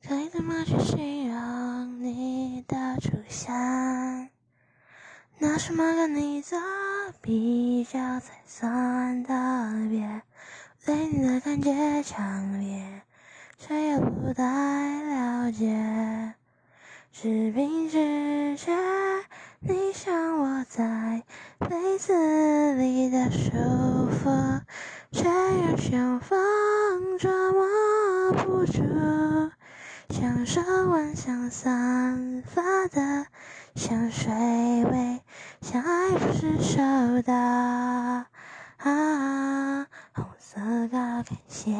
该怎么去形容你的出现？拿什么跟你做比较才算特别？对你的感觉强烈，却又不太了解。只凭直觉，你像我在被子里的舒服，却又像风捉摸不住。享受晚香散发的香水味，像爱不释手的啊，红色高跟鞋。